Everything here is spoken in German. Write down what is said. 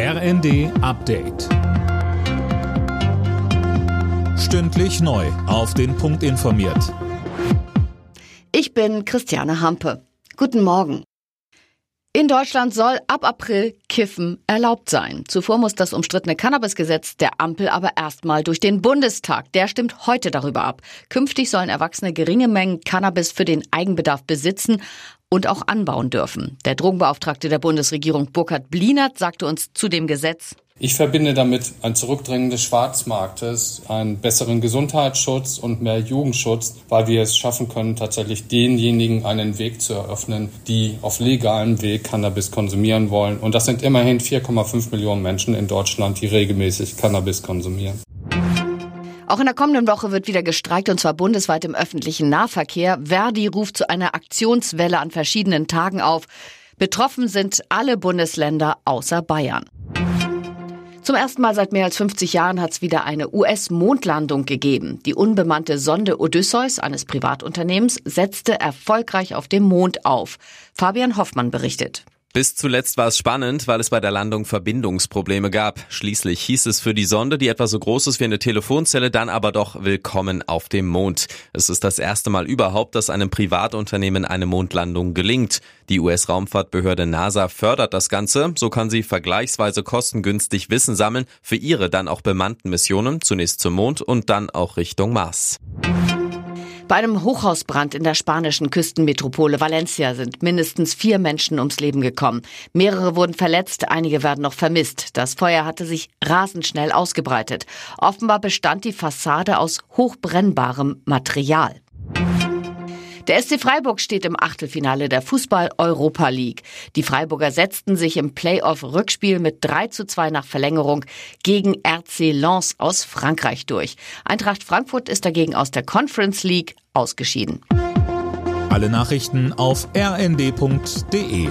RND Update. Stündlich neu. Auf den Punkt informiert. Ich bin Christiane Hampe. Guten Morgen. In Deutschland soll ab April Kiffen erlaubt sein. Zuvor muss das umstrittene Cannabisgesetz der Ampel aber erstmal durch den Bundestag. Der stimmt heute darüber ab. Künftig sollen Erwachsene geringe Mengen Cannabis für den Eigenbedarf besitzen, und auch anbauen dürfen. Der Drogenbeauftragte der Bundesregierung Burkhard Blinert sagte uns zu dem Gesetz. Ich verbinde damit ein Zurückdrängen des Schwarzmarktes, einen besseren Gesundheitsschutz und mehr Jugendschutz, weil wir es schaffen können, tatsächlich denjenigen einen Weg zu eröffnen, die auf legalem Weg Cannabis konsumieren wollen. Und das sind immerhin 4,5 Millionen Menschen in Deutschland, die regelmäßig Cannabis konsumieren. Auch in der kommenden Woche wird wieder gestreikt und zwar bundesweit im öffentlichen Nahverkehr. Verdi ruft zu einer Aktionswelle an verschiedenen Tagen auf. Betroffen sind alle Bundesländer außer Bayern. Zum ersten Mal seit mehr als 50 Jahren hat es wieder eine US-Mondlandung gegeben. Die unbemannte Sonde Odysseus eines Privatunternehmens setzte erfolgreich auf dem Mond auf. Fabian Hoffmann berichtet. Bis zuletzt war es spannend, weil es bei der Landung Verbindungsprobleme gab. Schließlich hieß es für die Sonde, die etwa so groß ist wie eine Telefonzelle, dann aber doch willkommen auf dem Mond. Es ist das erste Mal überhaupt, dass einem Privatunternehmen eine Mondlandung gelingt. Die US-Raumfahrtbehörde NASA fördert das Ganze, so kann sie vergleichsweise kostengünstig Wissen sammeln für ihre dann auch bemannten Missionen, zunächst zum Mond und dann auch Richtung Mars. Bei einem Hochhausbrand in der spanischen Küstenmetropole Valencia sind mindestens vier Menschen ums Leben gekommen. Mehrere wurden verletzt, einige werden noch vermisst. Das Feuer hatte sich rasend schnell ausgebreitet. Offenbar bestand die Fassade aus hochbrennbarem Material. Der SC Freiburg steht im Achtelfinale der Fußball-Europa League. Die Freiburger setzten sich im Playoff-Rückspiel mit 3 zu 2 nach Verlängerung gegen RC Lens aus Frankreich durch. Eintracht Frankfurt ist dagegen aus der Conference League ausgeschieden. Alle Nachrichten auf rnd.de